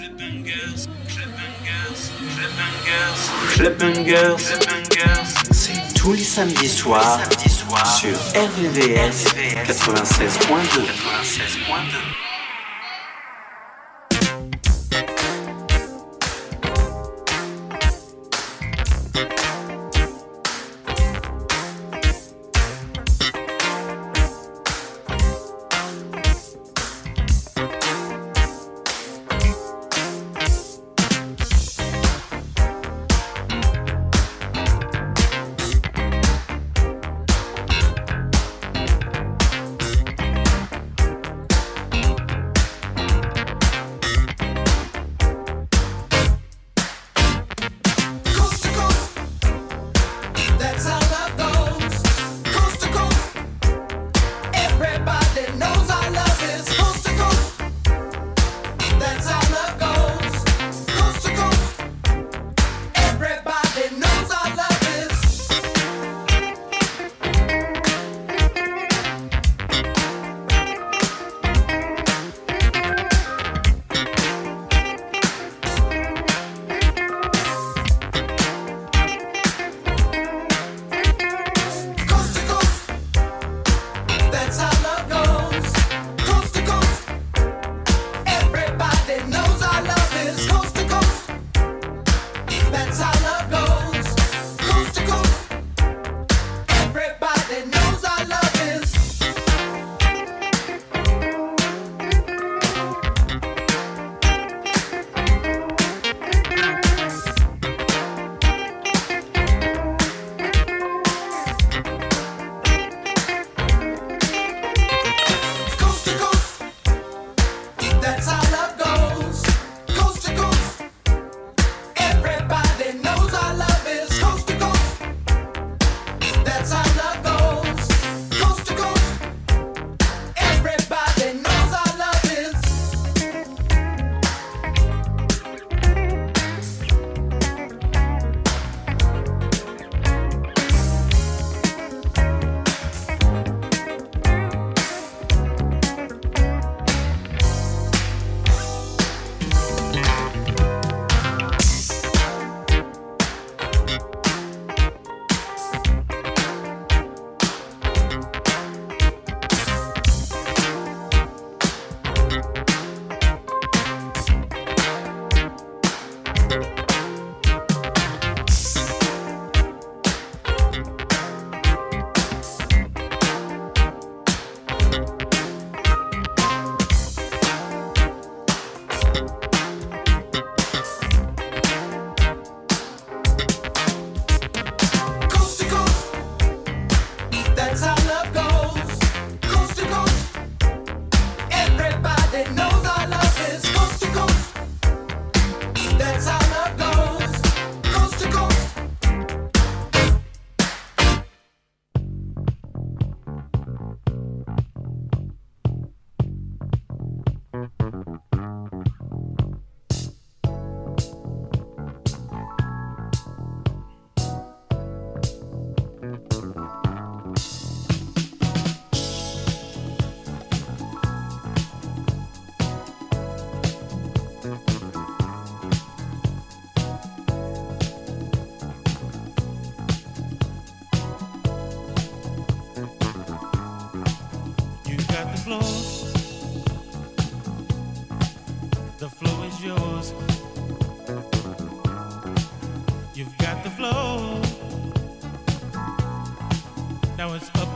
Clubbangers, clubbangers, clubbangers, c'est tous les samedis soirs soir, sur RVVS 96.2. 96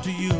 to you.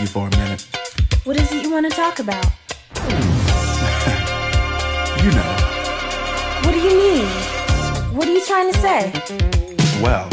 You for a minute. What is it you want to talk about? you know. What do you mean? What are you trying to say? Well,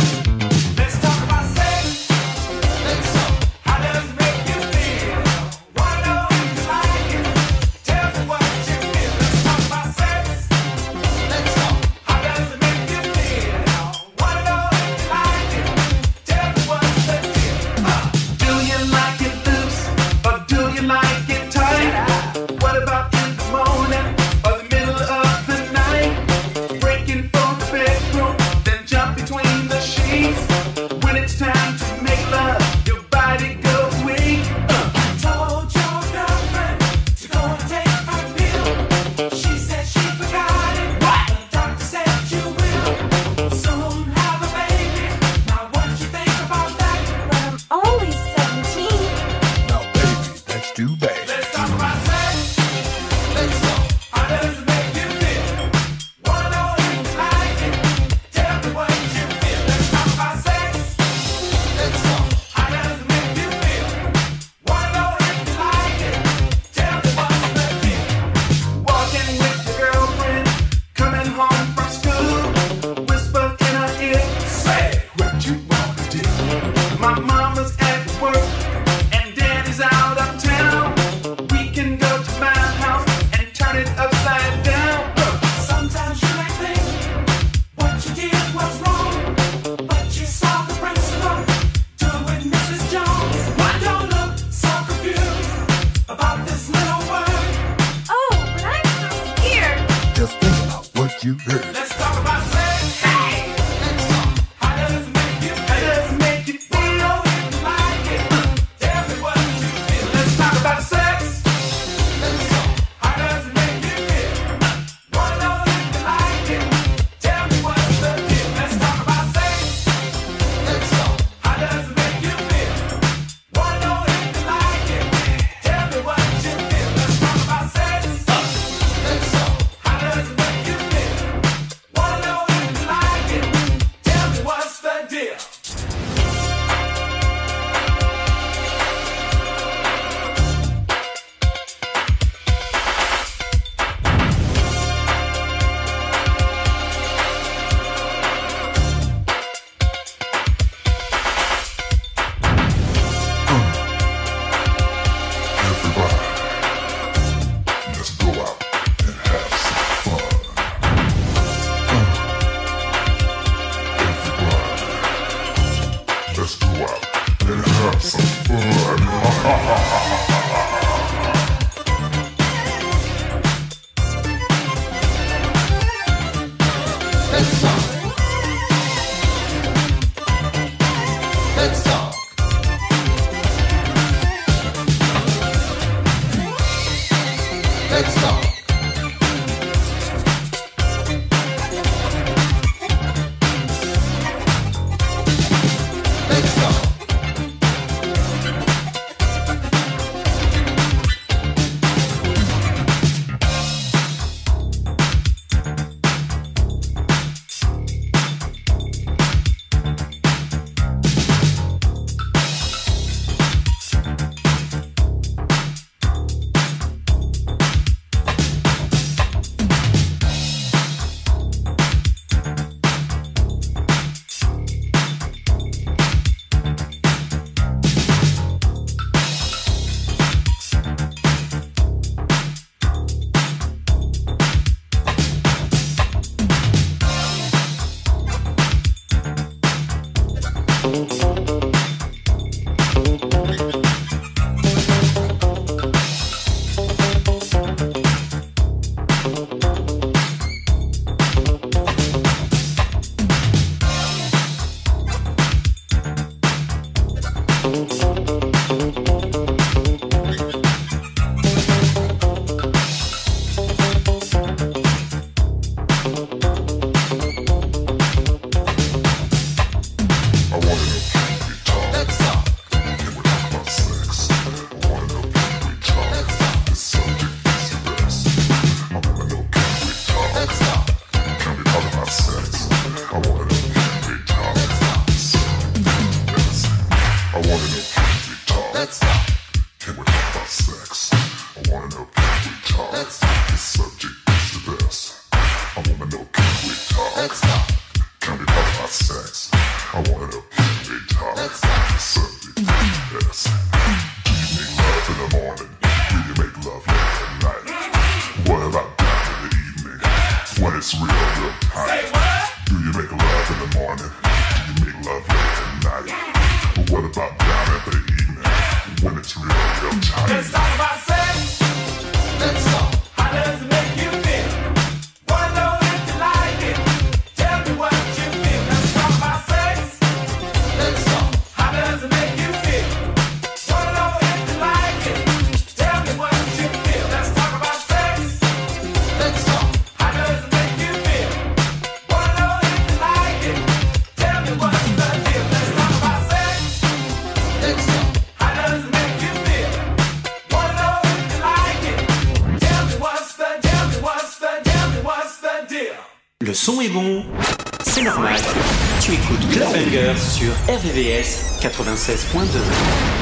96.2.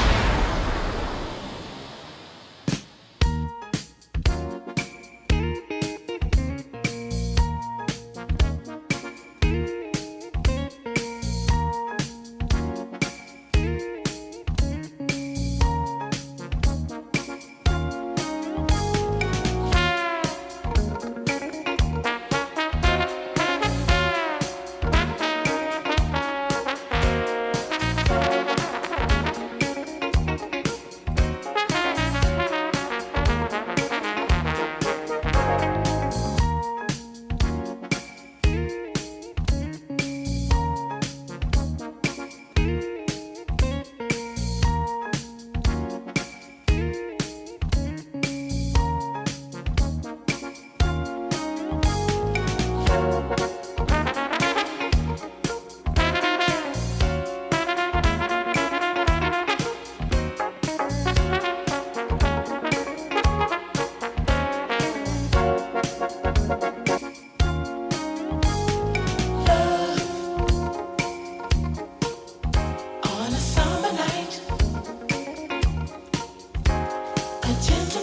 牵着。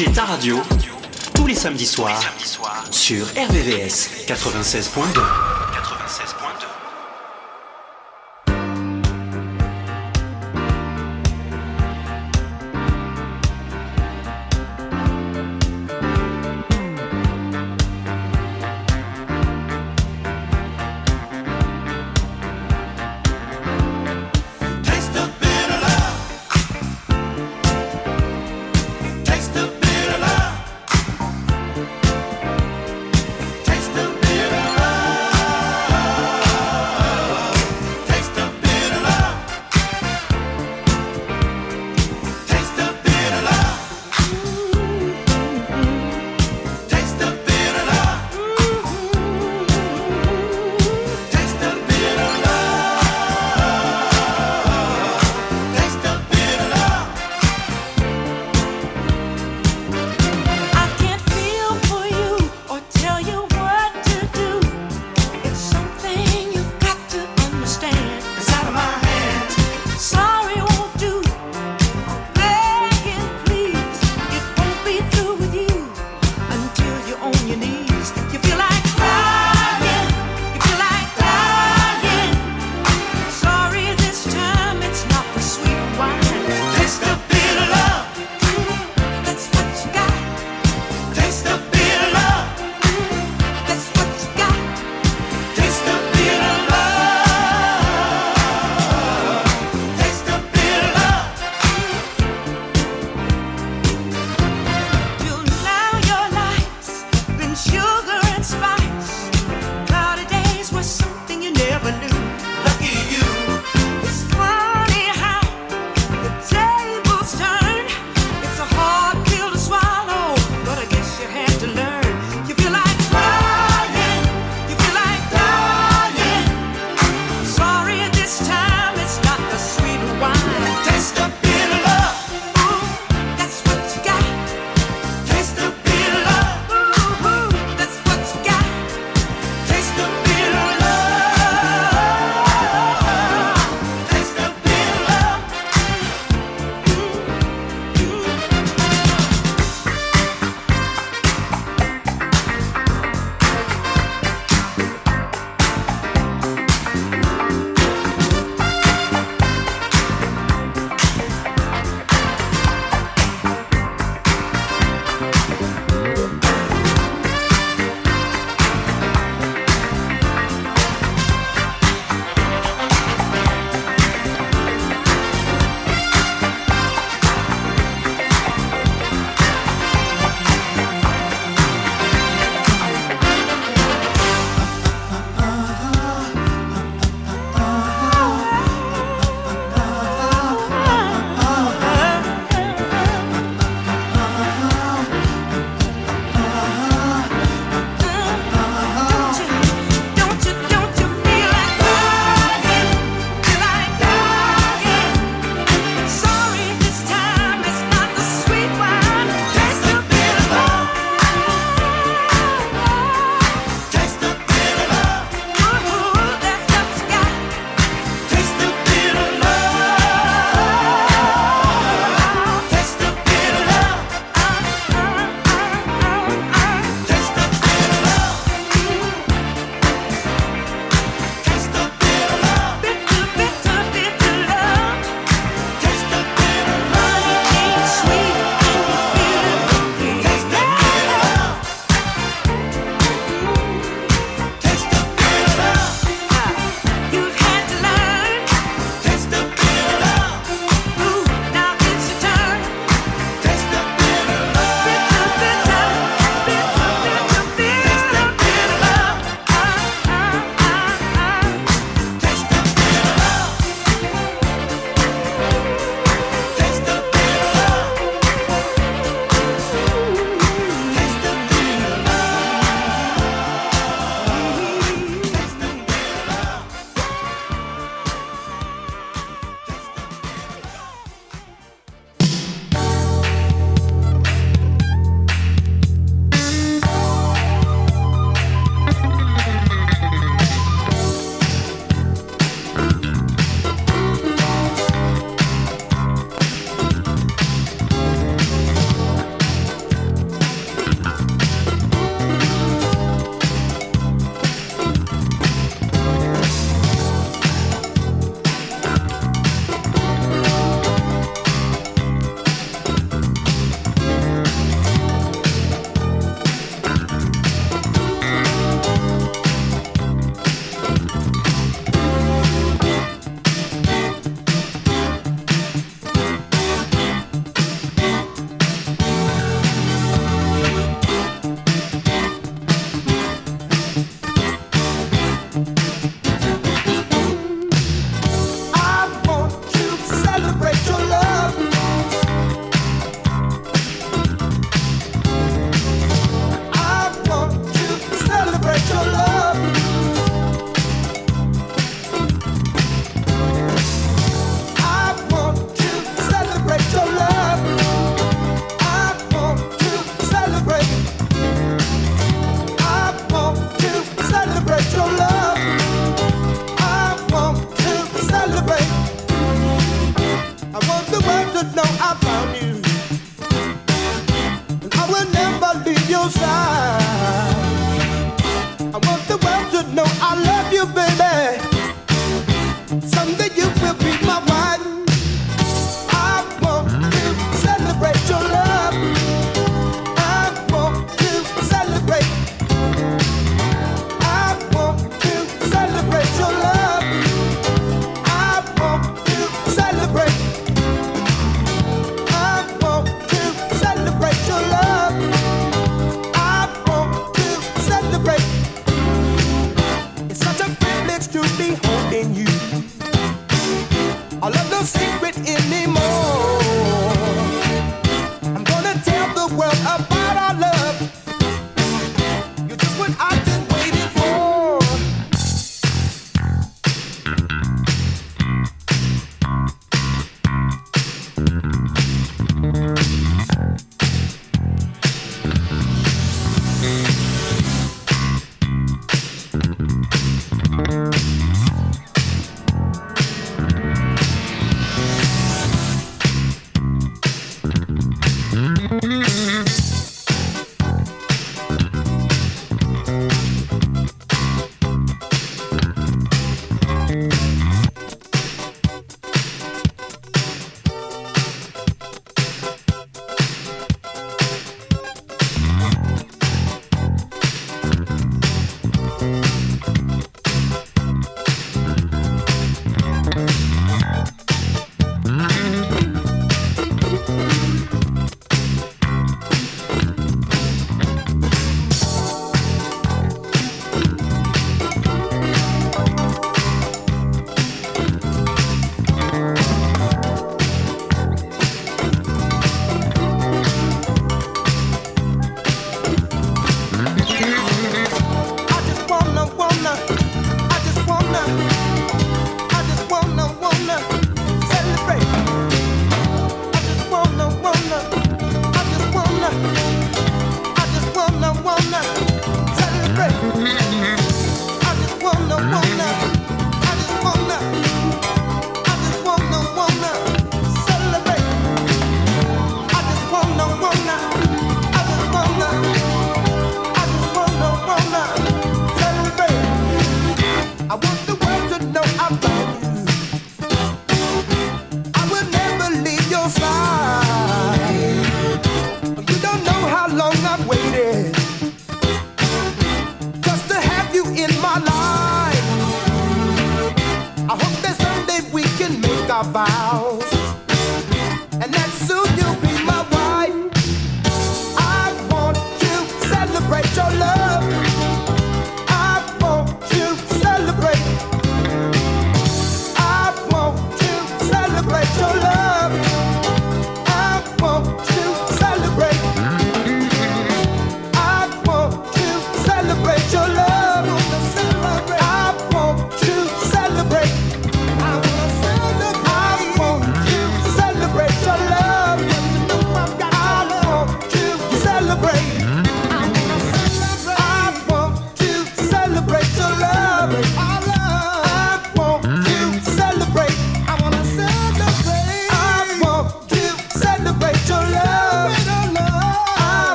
Bouger ta radio tous les samedis soirs soir, sur RVVS 96.2.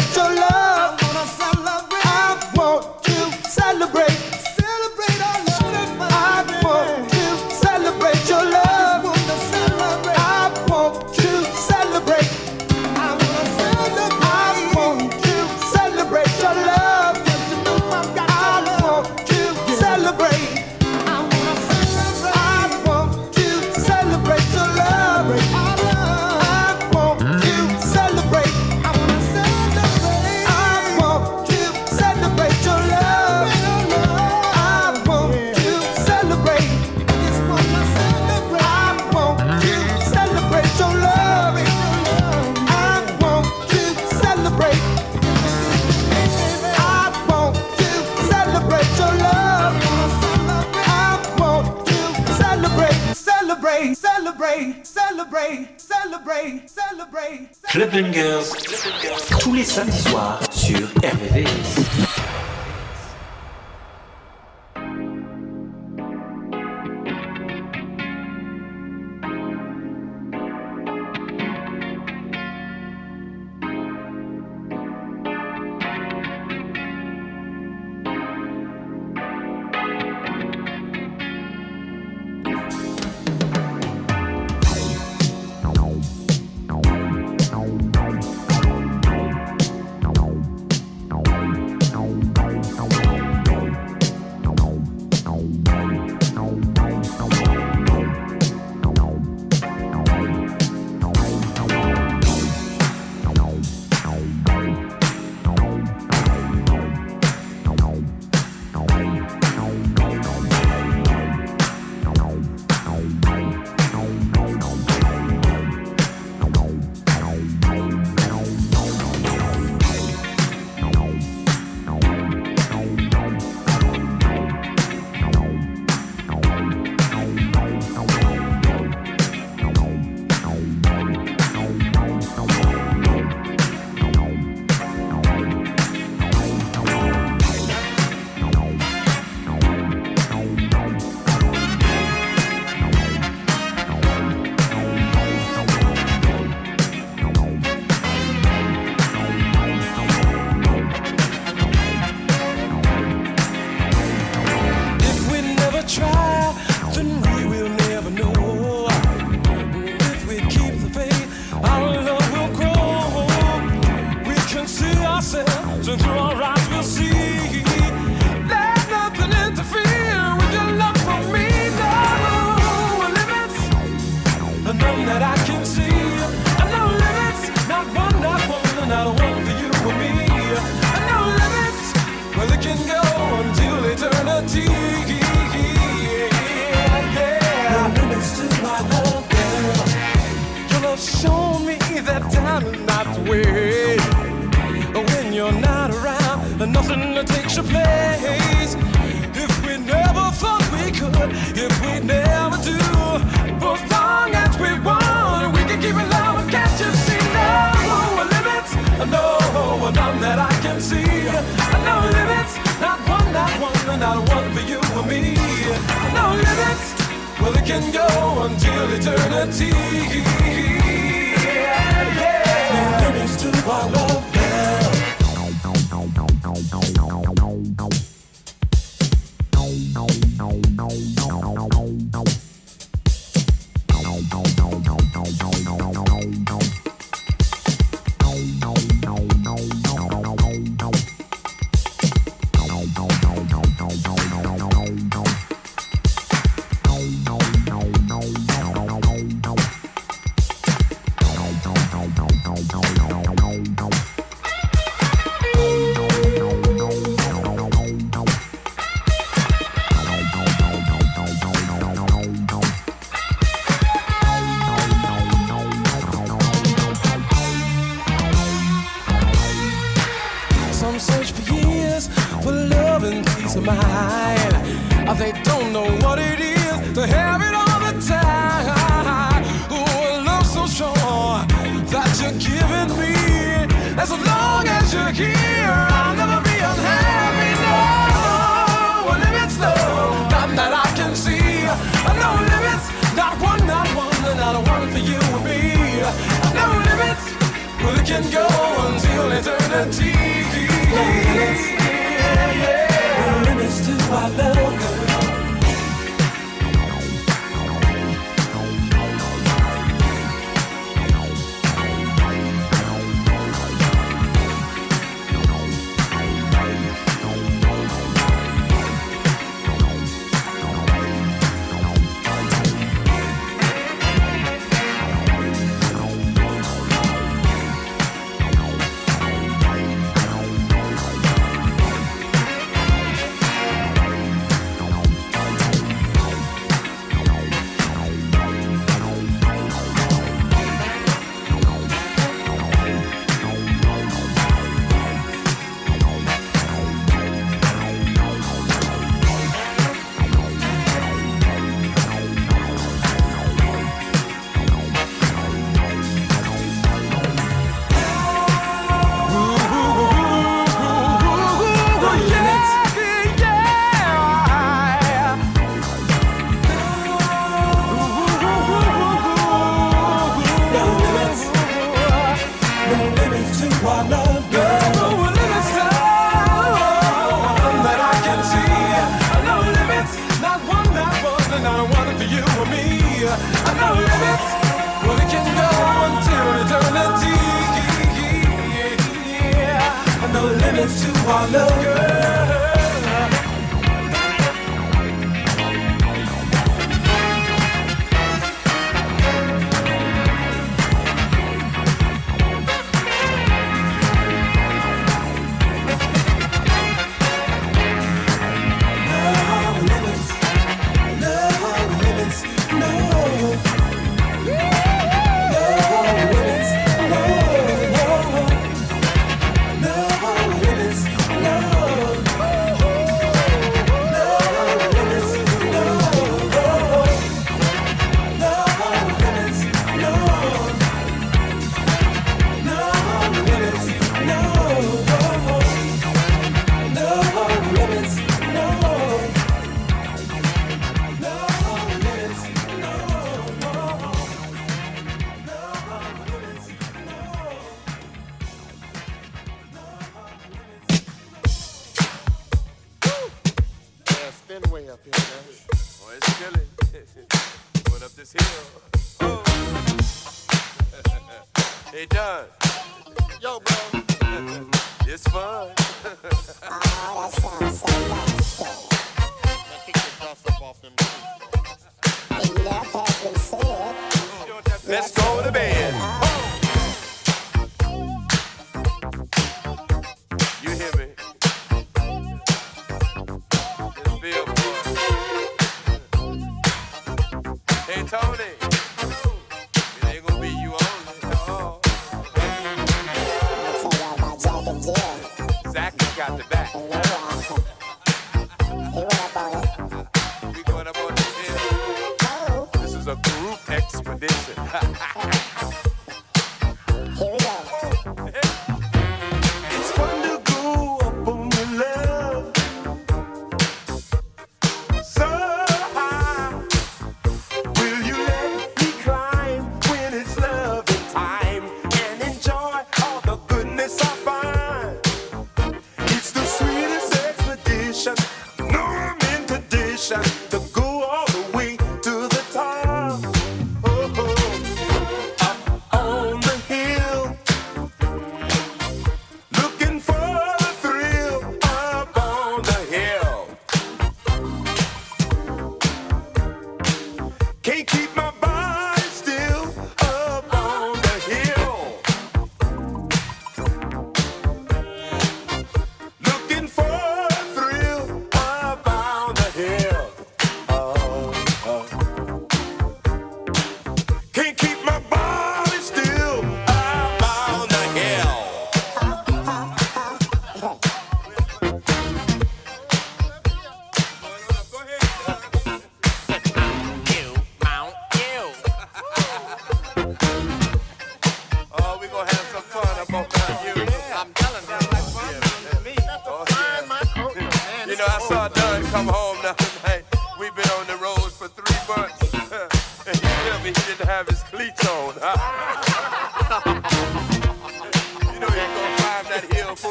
celebrate your. up here. Oh, it's. Going up this hill. Oh. hey, Yo, bro. it's fun. oh, that sounds so. Now kick the dust up off them. Enough has been said. Let's go to bed. Oh.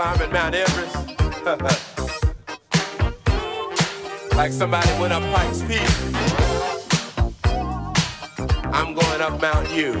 climbing Mount Everest. like somebody went up Pikes Peak. I'm going up Mount U.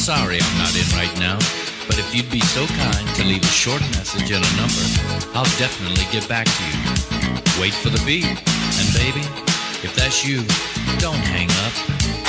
sorry I'm not in right now, but if you'd be so kind to leave a short message and a number, I'll definitely get back to you. Wait for the beep, and baby, if that's you, don't hang up.